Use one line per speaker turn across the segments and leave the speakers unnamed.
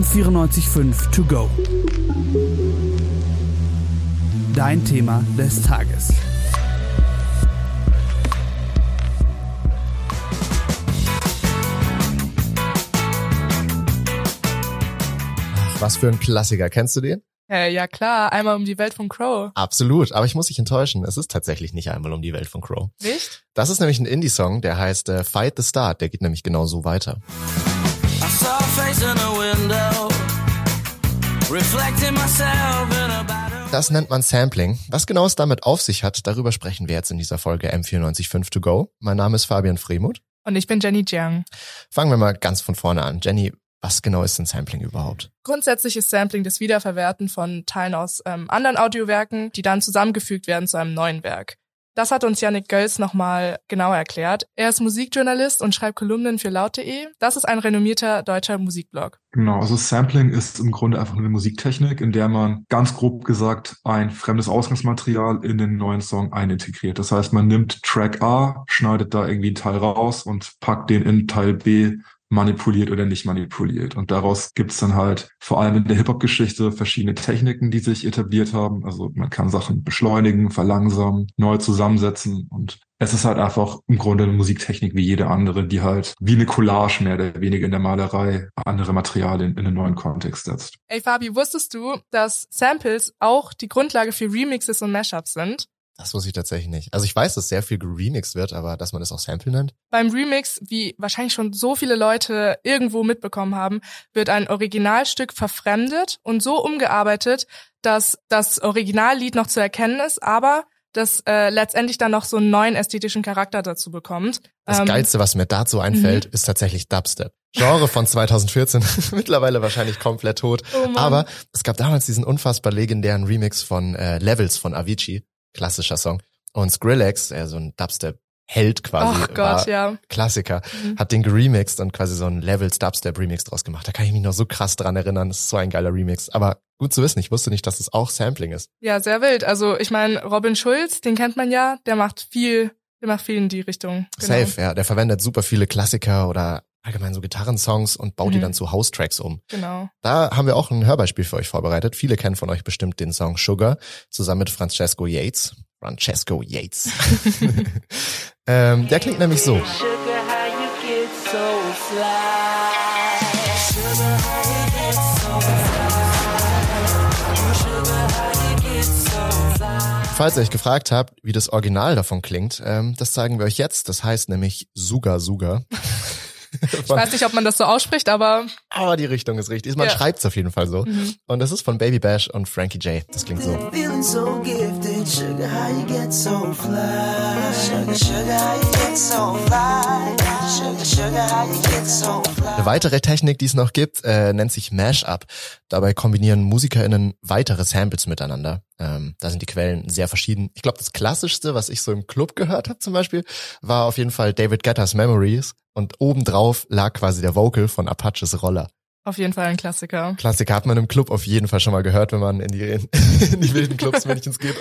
M945 To Go. Dein Thema des Tages.
Was für ein Klassiker. Kennst du den?
Äh, ja klar, einmal um die Welt von Crow.
Absolut, aber ich muss dich enttäuschen. Es ist tatsächlich nicht einmal um die Welt von Crow.
Nicht?
Das ist nämlich ein Indie-Song, der heißt äh, Fight the Start. Der geht nämlich genau so weiter. Das nennt man Sampling. Was genau es damit auf sich hat, darüber sprechen wir jetzt in dieser Folge M945 To Go. Mein Name ist Fabian Fremuth.
Und ich bin Jenny Jiang.
Fangen wir mal ganz von vorne an. Jenny, was genau ist denn Sampling überhaupt?
Grundsätzlich ist Sampling das Wiederverwerten von Teilen aus ähm, anderen Audiowerken, die dann zusammengefügt werden zu einem neuen Werk. Das hat uns Yannick Gölz nochmal genauer erklärt. Er ist Musikjournalist und schreibt Kolumnen für laut.de. Das ist ein renommierter deutscher Musikblog.
Genau, also Sampling ist im Grunde einfach eine Musiktechnik, in der man ganz grob gesagt ein fremdes Ausgangsmaterial in den neuen Song einintegriert. Das heißt, man nimmt Track A, schneidet da irgendwie einen Teil raus und packt den in Teil B manipuliert oder nicht manipuliert. Und daraus gibt's dann halt vor allem in der Hip-Hop-Geschichte verschiedene Techniken, die sich etabliert haben. Also man kann Sachen beschleunigen, verlangsamen, neu zusammensetzen und es ist halt einfach im Grunde eine Musiktechnik wie jede andere, die halt wie eine Collage mehr oder weniger in der Malerei andere Materialien in einen neuen Kontext setzt.
Ey Fabi, wusstest du, dass Samples auch die Grundlage für Remixes und Mashups sind?
Das wusste ich tatsächlich nicht. Also ich weiß, dass sehr viel geremixed wird, aber dass man das auch Sample nennt?
Beim Remix, wie wahrscheinlich schon so viele Leute irgendwo mitbekommen haben, wird ein Originalstück verfremdet und so umgearbeitet, dass das Originallied noch zu erkennen ist, aber das äh, letztendlich dann noch so einen neuen ästhetischen Charakter dazu bekommt.
Das ähm, Geilste, was mir dazu einfällt, mhm. ist tatsächlich Dubstep. Genre von 2014, mittlerweile wahrscheinlich komplett tot. Oh aber es gab damals diesen unfassbar legendären Remix von äh, Levels von Avicii klassischer Song. Und Skrillex, er so ein Dubstep Held quasi,
oh Gott, ja.
Klassiker, mhm. hat den geremixed und quasi so ein Levels Dubstep Remix draus gemacht. Da kann ich mich noch so krass dran erinnern. Das ist so ein geiler Remix. Aber gut zu wissen, ich wusste nicht, dass es auch Sampling ist.
Ja, sehr wild. Also ich meine, Robin Schulz, den kennt man ja, der macht viel, der macht viel in die Richtung.
Genau. Safe, ja. Der verwendet super viele Klassiker oder allgemein so Gitarrensongs und baut mhm. die dann zu House-Tracks um.
Genau.
Da haben wir auch ein Hörbeispiel für euch vorbereitet. Viele kennen von euch bestimmt den Song Sugar zusammen mit Francesco Yates. Francesco Yates. ähm, der klingt nämlich so. Falls ihr euch gefragt habt, wie das Original davon klingt, ähm, das zeigen wir euch jetzt. Das heißt nämlich Suga Suga.
ich weiß nicht, ob man das so ausspricht, aber.
Aber die Richtung ist richtig. Man ja. schreibt es auf jeden Fall so. Mhm. Und das ist von Baby Bash und Frankie J. Das klingt so. Eine weitere Technik, die es noch gibt, äh, nennt sich Mashup. Dabei kombinieren MusikerInnen weitere Samples miteinander. Ähm, da sind die Quellen sehr verschieden. Ich glaube, das klassischste, was ich so im Club gehört habe zum Beispiel, war auf jeden Fall David Guetta's Memories und obendrauf lag quasi der Vocal von Apaches Roller.
Auf jeden Fall ein Klassiker.
Klassiker hat man im Club auf jeden Fall schon mal gehört, wenn man in die, in, die wilden Clubs Männchens geht.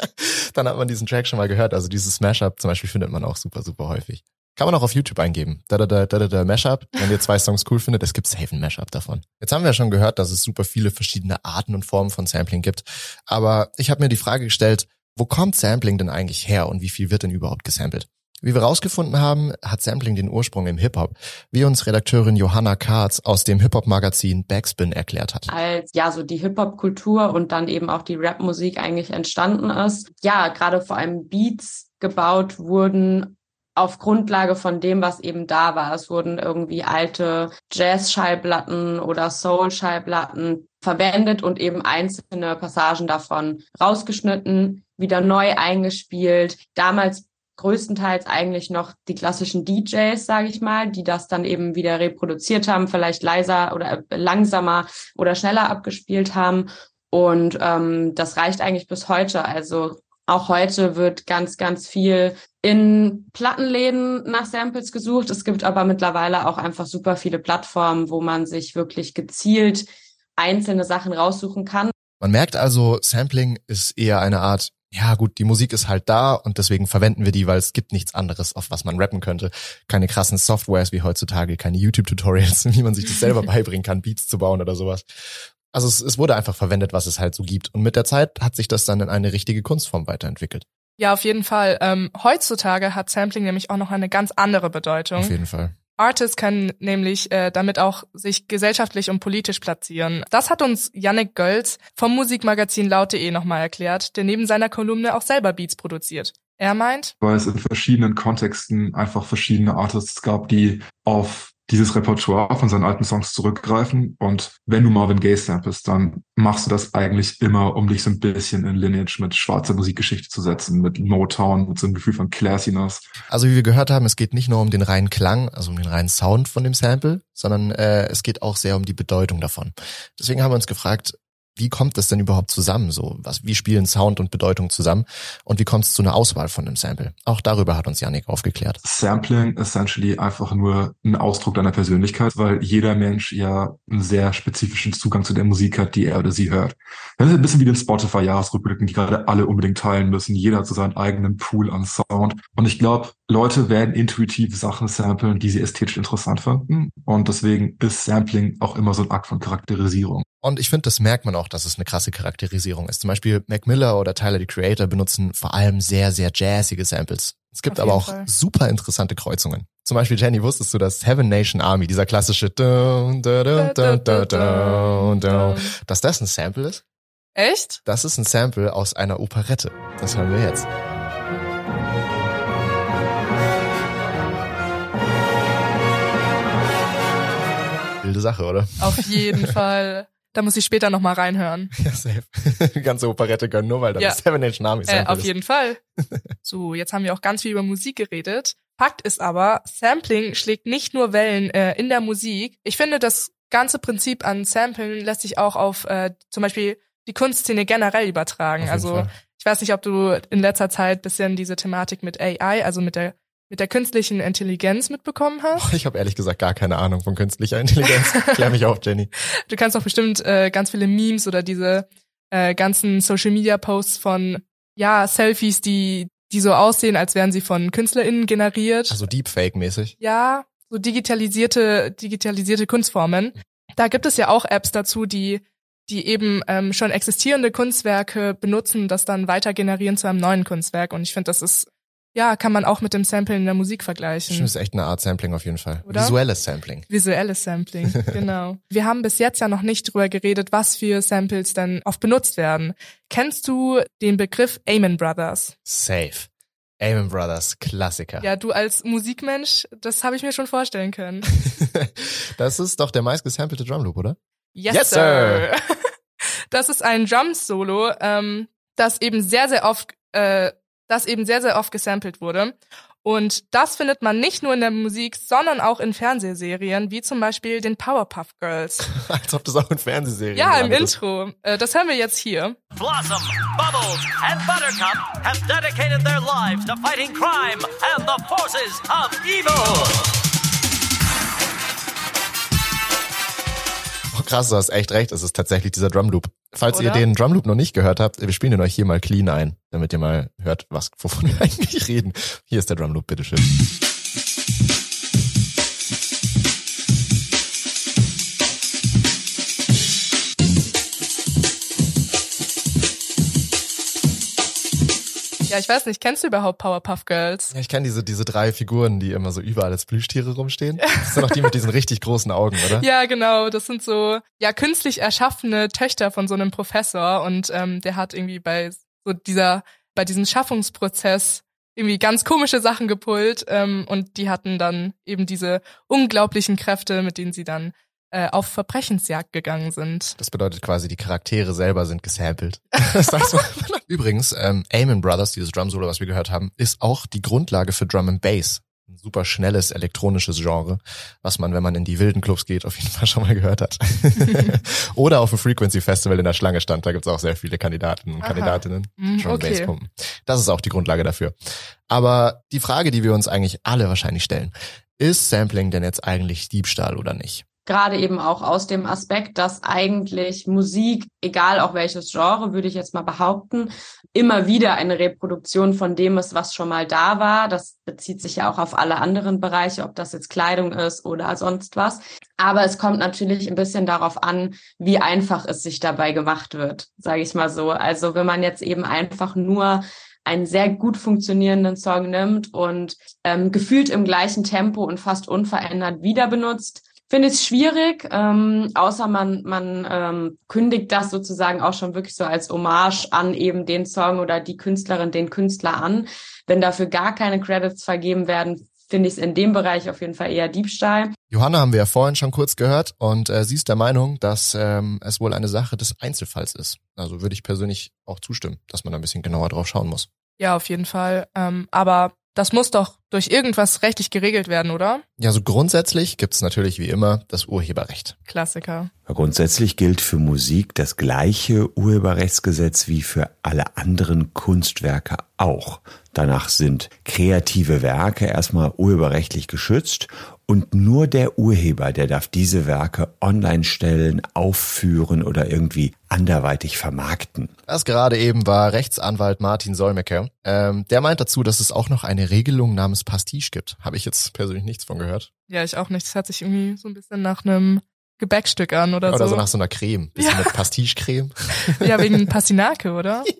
Dann hat man diesen Track schon mal gehört. Also dieses Smash-Up zum Beispiel findet man auch super, super häufig. Kann man auch auf YouTube eingeben. Da, da, da, da, da, Mashup. Wenn ihr zwei Songs cool findet, es gibt safe ein Mashup davon. Jetzt haben wir ja schon gehört, dass es super viele verschiedene Arten und Formen von Sampling gibt. Aber ich habe mir die Frage gestellt, wo kommt Sampling denn eigentlich her und wie viel wird denn überhaupt gesampelt? Wie wir rausgefunden haben, hat Sampling den Ursprung im Hip-Hop, wie uns Redakteurin Johanna Katz aus dem Hip-Hop-Magazin Backspin erklärt hat.
Als ja so die Hip-Hop-Kultur und dann eben auch die Rap-Musik eigentlich entstanden ist. Ja, gerade vor allem Beats gebaut wurden auf Grundlage von dem, was eben da war. Es wurden irgendwie alte Jazz-Schallplatten oder Soul-Schallplatten verwendet und eben einzelne Passagen davon rausgeschnitten, wieder neu eingespielt. Damals größtenteils eigentlich noch die klassischen DJs, sage ich mal, die das dann eben wieder reproduziert haben, vielleicht leiser oder langsamer oder schneller abgespielt haben. Und ähm, das reicht eigentlich bis heute. Also auch heute wird ganz, ganz viel in Plattenläden nach Samples gesucht. Es gibt aber mittlerweile auch einfach super viele Plattformen, wo man sich wirklich gezielt einzelne Sachen raussuchen kann.
Man merkt also, Sampling ist eher eine Art ja gut, die Musik ist halt da und deswegen verwenden wir die, weil es gibt nichts anderes, auf was man rappen könnte. Keine krassen Softwares wie heutzutage, keine YouTube-Tutorials, wie man sich das selber beibringen kann, Beats zu bauen oder sowas. Also es, es wurde einfach verwendet, was es halt so gibt. Und mit der Zeit hat sich das dann in eine richtige Kunstform weiterentwickelt.
Ja, auf jeden Fall. Ähm, heutzutage hat Sampling nämlich auch noch eine ganz andere Bedeutung.
Auf jeden Fall.
Artists können nämlich äh, damit auch sich gesellschaftlich und politisch platzieren. Das hat uns Yannick Gölz vom Musikmagazin laut.de nochmal erklärt, der neben seiner Kolumne auch selber Beats produziert. Er meint,
weil es in verschiedenen Kontexten einfach verschiedene Artists gab, die auf dieses Repertoire von seinen alten Songs zurückgreifen. Und wenn du Marvin Gaye samplest, dann machst du das eigentlich immer, um dich so ein bisschen in Lineage mit schwarzer Musikgeschichte zu setzen, mit Motown, mit so einem Gefühl von Classiness.
Also wie wir gehört haben, es geht nicht nur um den reinen Klang, also um den reinen Sound von dem Sample, sondern äh, es geht auch sehr um die Bedeutung davon. Deswegen haben wir uns gefragt, wie kommt das denn überhaupt zusammen? So, was, wie spielen Sound und Bedeutung zusammen? Und wie kommt es zu einer Auswahl von einem Sample? Auch darüber hat uns Yannick aufgeklärt.
Sampling essentially einfach nur ein Ausdruck deiner Persönlichkeit, weil jeder Mensch ja einen sehr spezifischen Zugang zu der Musik hat, die er oder sie hört. Das ist ein bisschen wie den Spotify-Jahresrückblicken, die gerade alle unbedingt teilen müssen. Jeder hat so seinen eigenen Pool an Sound. Und ich glaube, Leute werden intuitiv Sachen samplen, die sie ästhetisch interessant finden. Und deswegen ist Sampling auch immer so ein Akt von Charakterisierung.
Und ich finde, das merkt man auch, dass es eine krasse Charakterisierung ist. Zum Beispiel Mac Miller oder Tyler the Creator benutzen vor allem sehr, sehr jazzige Samples. Es gibt aber auch Fall. super interessante Kreuzungen. Zum Beispiel, Jenny, wusstest du, dass Heaven Nation Army, dieser klassische dass das ein Sample ist?
Echt?
Das ist ein Sample aus einer Operette. Das hören wir jetzt. Wilde Sache, oder?
Auf jeden Fall. Da muss ich später nochmal reinhören.
Ja, safe. Die ganze Operette gönnen, nur weil da ja. Seven Inch Army
äh, Auf ist. jeden Fall. So, jetzt haben wir auch ganz viel über Musik geredet. Fakt ist aber, Sampling schlägt nicht nur Wellen äh, in der Musik. Ich finde, das ganze Prinzip an Samplen lässt sich auch auf äh, zum Beispiel die Kunstszene generell übertragen. Also Fall. ich weiß nicht, ob du in letzter Zeit bisschen diese Thematik mit AI, also mit der mit der künstlichen Intelligenz mitbekommen hast?
Ich habe ehrlich gesagt gar keine Ahnung von künstlicher Intelligenz. Klär mich auf, Jenny.
Du kannst doch bestimmt äh, ganz viele Memes oder diese äh, ganzen Social Media Posts von ja Selfies, die die so aussehen, als wären sie von KünstlerInnen generiert.
Also Deepfake-mäßig.
Ja, so digitalisierte digitalisierte Kunstformen. Da gibt es ja auch Apps dazu, die die eben ähm, schon existierende Kunstwerke benutzen, das dann weiter generieren zu einem neuen Kunstwerk. Und ich finde, das ist ja, kann man auch mit dem Sampling in der Musik vergleichen.
Das ist echt eine Art Sampling auf jeden Fall. Oder? Visuelles Sampling.
Visuelles Sampling, genau. Wir haben bis jetzt ja noch nicht drüber geredet, was für Samples dann oft benutzt werden. Kennst du den Begriff Amen Brothers?
Safe. Amen Brothers, Klassiker.
Ja, du als Musikmensch, das habe ich mir schon vorstellen können.
das ist doch der meistgesampelte Drumloop, oder?
Yes, yes sir. Das ist ein Drum-Solo, ähm, das eben sehr, sehr oft äh, das eben sehr, sehr oft gesampelt wurde. Und das findet man nicht nur in der Musik, sondern auch in Fernsehserien, wie zum Beispiel den Powerpuff Girls.
Als ob das auch in Fernsehserien
Ja, im Intro. Äh, das hören wir jetzt hier. Blossom, Bubbles and Buttercup have dedicated their lives to fighting crime and the forces of evil.
Krass, du hast echt recht, es ist tatsächlich dieser Drumloop. Falls Oder? ihr den Drumloop noch nicht gehört habt, wir spielen den euch hier mal clean ein, damit ihr mal hört, was, wovon wir eigentlich reden. Hier ist der Drumloop, bitteschön.
Ja, ich weiß nicht, kennst du überhaupt Powerpuff Girls?
Ja, ich kenne diese, diese drei Figuren, die immer so überall als Plüschtiere rumstehen. Das sind doch die mit diesen richtig großen Augen, oder?
Ja, genau. Das sind so, ja, künstlich erschaffene Töchter von so einem Professor und ähm, der hat irgendwie bei so dieser, bei diesem Schaffungsprozess irgendwie ganz komische Sachen gepult ähm, und die hatten dann eben diese unglaublichen Kräfte, mit denen sie dann äh, auf Verbrechensjagd gegangen sind.
Das bedeutet quasi, die Charaktere selber sind gesampelt. Übrigens, ähm, Amen Brothers, dieses Drum Solo, was wir gehört haben, ist auch die Grundlage für Drum and Bass. Ein super schnelles elektronisches Genre, was man, wenn man in die wilden Clubs geht, auf jeden Fall schon mal gehört hat. Oder auf dem Frequency Festival in der Schlange stand, da gibt's auch sehr viele Kandidaten und Aha. Kandidatinnen, mhm, Drum okay. Bass pumpen. Das ist auch die Grundlage dafür. Aber die Frage, die wir uns eigentlich alle wahrscheinlich stellen, ist Sampling denn jetzt eigentlich Diebstahl oder nicht?
Gerade eben auch aus dem Aspekt, dass eigentlich Musik, egal auch welches Genre, würde ich jetzt mal behaupten, immer wieder eine Reproduktion von dem ist, was schon mal da war. Das bezieht sich ja auch auf alle anderen Bereiche, ob das jetzt Kleidung ist oder sonst was. Aber es kommt natürlich ein bisschen darauf an, wie einfach es sich dabei gemacht wird, sage ich mal so. Also wenn man jetzt eben einfach nur einen sehr gut funktionierenden Song nimmt und ähm, gefühlt im gleichen Tempo und fast unverändert wieder benutzt, finde ich es schwierig, ähm, außer man, man ähm, kündigt das sozusagen auch schon wirklich so als Hommage an eben den Song oder die Künstlerin, den Künstler an. Wenn dafür gar keine Credits vergeben werden, finde ich es in dem Bereich auf jeden Fall eher Diebstahl.
Johanna haben wir ja vorhin schon kurz gehört und äh, sie ist der Meinung, dass ähm, es wohl eine Sache des Einzelfalls ist. Also würde ich persönlich auch zustimmen, dass man da ein bisschen genauer drauf schauen muss.
Ja, auf jeden Fall. Ähm, aber das muss doch durch irgendwas rechtlich geregelt werden, oder?
Ja, so grundsätzlich gibt's natürlich wie immer das Urheberrecht.
Klassiker.
Grundsätzlich gilt für Musik das gleiche Urheberrechtsgesetz wie für alle anderen Kunstwerke auch. Danach sind kreative Werke erstmal urheberrechtlich geschützt und nur der Urheber, der darf diese Werke online stellen, aufführen oder irgendwie anderweitig vermarkten.
Das gerade eben war Rechtsanwalt Martin Solmecke. Ähm, der meint dazu, dass es auch noch eine Regelung namens Pastiche gibt. Habe ich jetzt persönlich nichts von gehört.
Ja, ich auch nicht. Das hört sich irgendwie so ein bisschen nach einem Gebäckstück an oder,
Oder
so.
so nach so einer Creme. Bisschen
Ja.
mit Pastiche-Creme.
ja, wegen Pastinake, oder?
Äh,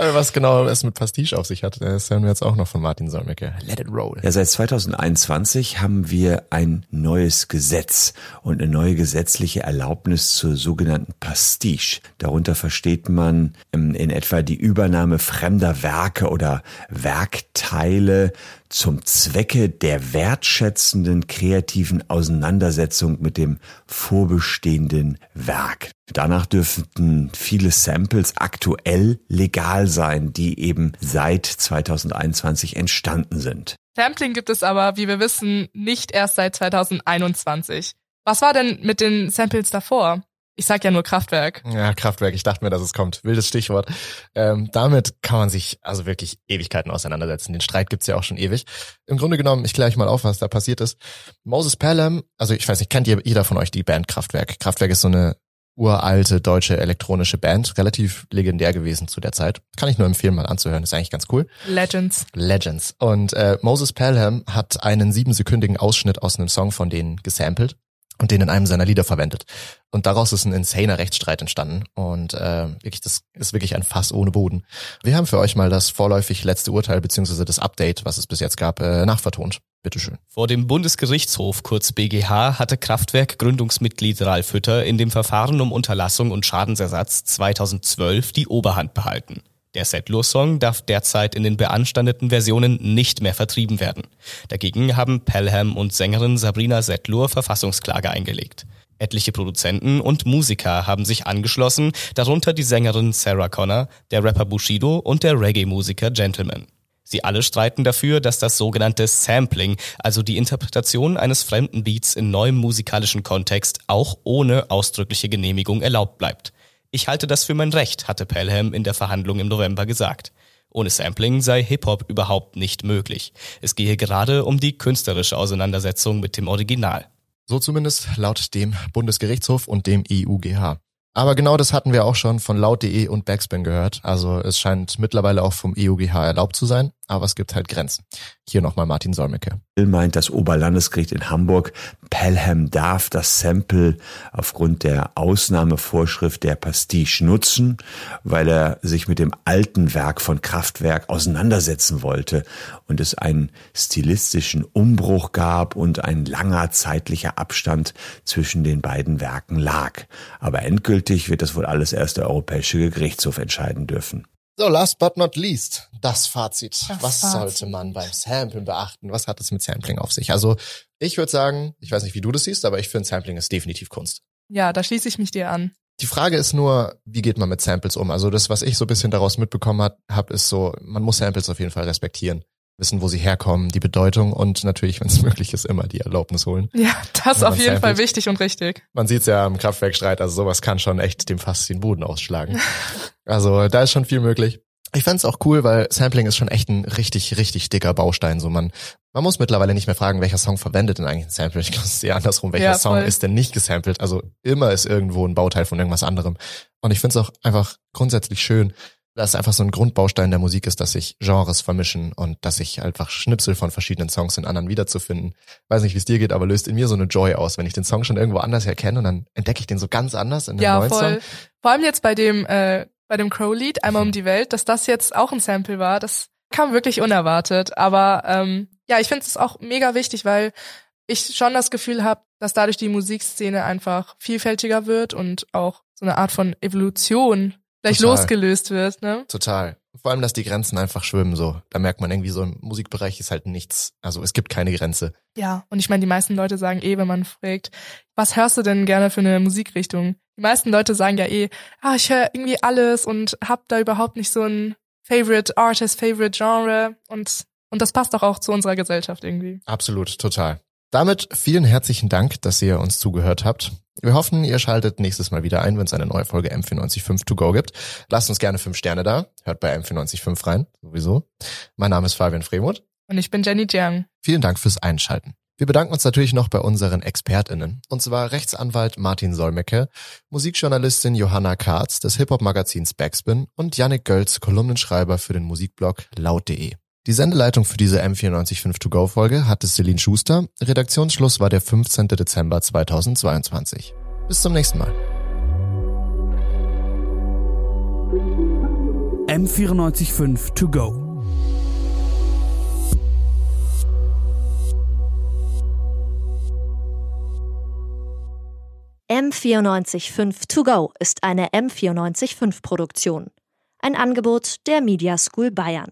Was genau es mit Pastiche auf sich hat, das hören wir jetzt auch noch von Martin Solmecke. Let it roll.
Ja, seit 2021 haben wir ein neues Gesetz und eine neue gesetzliche Erlaubnis zur sogenannten Pastiche. Darunter versteht man ähm, in etwa die Übernahme fremder Werke oder Werkteile zum Zwecke der wertschätzenden kreativen Auseinandersetzung mit dem vorbestehenden Werk. Danach dürften viele Samples aktuell legal sein, die eben seit 2021 entstanden sind.
Sampling gibt es aber, wie wir wissen, nicht erst seit 2021. Was war denn mit den Samples davor? Ich sag ja nur Kraftwerk.
Ja, Kraftwerk, ich dachte mir, dass es kommt. Wildes Stichwort. Ähm, damit kann man sich also wirklich Ewigkeiten auseinandersetzen. Den Streit gibt's ja auch schon ewig. Im Grunde genommen, ich kläre euch mal auf, was da passiert ist. Moses Pelham, also ich weiß nicht, kennt ihr jeder von euch die Band Kraftwerk? Kraftwerk ist so eine uralte deutsche elektronische Band, relativ legendär gewesen zu der Zeit. Kann ich nur empfehlen, mal anzuhören. Ist eigentlich ganz cool.
Legends.
Legends. Und äh, Moses Pelham hat einen siebensekündigen Ausschnitt aus einem Song von denen gesampelt und den in einem seiner Lieder verwendet. Und daraus ist ein insaner Rechtsstreit entstanden. Und äh, wirklich, das ist wirklich ein Fass ohne Boden. Wir haben für euch mal das vorläufig letzte Urteil beziehungsweise das Update, was es bis jetzt gab, äh, nachvertont. Bitteschön.
Vor dem Bundesgerichtshof, kurz BGH, hatte Kraftwerk Gründungsmitglied Ralf Hütter in dem Verfahren um Unterlassung und Schadensersatz 2012 die Oberhand behalten. Der Settler-Song darf derzeit in den beanstandeten Versionen nicht mehr vertrieben werden. Dagegen haben Pelham und Sängerin Sabrina Settler Verfassungsklage eingelegt. Etliche Produzenten und Musiker haben sich angeschlossen, darunter die Sängerin Sarah Connor, der Rapper Bushido und der Reggae-Musiker Gentleman. Sie alle streiten dafür, dass das sogenannte Sampling, also die Interpretation eines fremden Beats in neuem musikalischen Kontext, auch ohne ausdrückliche Genehmigung erlaubt bleibt. Ich halte das für mein Recht, hatte Pelham in der Verhandlung im November gesagt. Ohne Sampling sei Hip-Hop überhaupt nicht möglich. Es gehe gerade um die künstlerische Auseinandersetzung mit dem Original.
So zumindest laut dem Bundesgerichtshof und dem EUGH. Aber genau das hatten wir auch schon von laut.de und Backspin gehört. Also es scheint mittlerweile auch vom EUGH erlaubt zu sein, aber es gibt halt Grenzen. Hier nochmal Martin Solmecke.
meint das Oberlandesgericht in Hamburg, Pelham darf das Sample aufgrund der Ausnahmevorschrift der Pastiche nutzen, weil er sich mit dem alten Werk von Kraftwerk auseinandersetzen wollte und es einen stilistischen Umbruch gab und ein langer zeitlicher Abstand zwischen den beiden Werken lag. Aber endgültig wird das wohl alles erst der Europäische Gerichtshof entscheiden dürfen.
So, last but not least, das Fazit.
Das
Was
Fazit.
sollte man beim Samplen beachten? Was hat es mit Sampling auf sich? Also ich würde sagen, ich weiß nicht, wie du das siehst, aber ich finde Sampling ist definitiv Kunst.
Ja, da schließe ich mich dir an.
Die Frage ist nur, wie geht man mit Samples um? Also das, was ich so ein bisschen daraus mitbekommen habe, hab, ist so, man muss Samples auf jeden Fall respektieren. Wissen, wo sie herkommen, die Bedeutung und natürlich, wenn es möglich ist, immer die Erlaubnis holen.
Ja, das ist auf jeden Fall
samplet.
wichtig und richtig.
Man sieht's ja am Kraftwerkstreit, also sowas kann schon echt dem Fass den Boden ausschlagen. Also da ist schon viel möglich. Ich fände auch cool, weil Sampling ist schon echt ein richtig, richtig dicker Baustein. So man, man muss mittlerweile nicht mehr fragen, welcher Song verwendet denn eigentlich ein Sample. Ich glaube, es ist eher andersrum, welcher
Ja,
Song ist denn nicht gesampelt. Also immer ist irgendwo ein Bauteil von irgendwas anderem. Und ich finde es auch einfach grundsätzlich schön, dass es einfach so ein Grundbaustein der Musik ist, dass sich Genres vermischen und dass sich einfach Schnipsel von verschiedenen Songs in anderen wiederzufinden. Weiß nicht, wie es dir geht, aber löst in mir so eine Joy aus, wenn ich den Song schon irgendwo anders erkenne und dann entdecke ich den so ganz anders in einem
Ja,
neuen
voll.
Song.
Vor allem jetzt bei dem, äh, bei dem Crow-Lied, einmal um die Welt, dass das jetzt auch ein Sample war, das kam wirklich unerwartet. Aber ähm, ja, ich finde es auch mega wichtig, weil ich schon das Gefühl habe, dass dadurch die Musikszene einfach vielfältiger wird und auch so eine Art von Evolution gleich
Total.
losgelöst wird, ne?
Total. Vor allem, dass die Grenzen einfach schwimmen so. Da merkt man irgendwie so im Musikbereich ist halt nichts. Also es gibt keine Grenze.
Ja, und ich meine, die meisten Leute sagen eh, wenn man fragt, was hörst du denn gerne für eine Musikrichtung? Die meisten Leute sagen ja eh, ah, ich höre irgendwie alles und hab da überhaupt nicht so ein Favorite Artist, Favorite Genre und und das passt doch auch zu unserer Gesellschaft irgendwie.
Absolut, total. Damit vielen herzlichen Dank, dass ihr uns zugehört habt. Wir hoffen, ihr schaltet nächstes Mal wieder ein, wenn es eine neue Folge M495 To Go gibt. Lasst uns gerne fünf Sterne da. Hört bei M495 rein, sowieso. Mein Name ist Fabian Fremuth.
Und ich bin Jenny Jiang.
Vielen Dank fürs Einschalten. Wir bedanken uns natürlich noch bei unseren ExpertInnen. Und zwar Rechtsanwalt Martin Solmecke, Musikjournalistin Johanna Karz des Hip-Hop-Magazins Backspin und Yannick Gölz, Kolumnenschreiber für den Musikblog laut.de. Die Sendeleitung für diese M945 To Go Folge hatte Celine Schuster. Redaktionsschluss war der 15. Dezember 2022. Bis zum nächsten Mal.
M945 To Go.
M945 To Go ist eine M945 Produktion. Ein Angebot der Media School Bayern.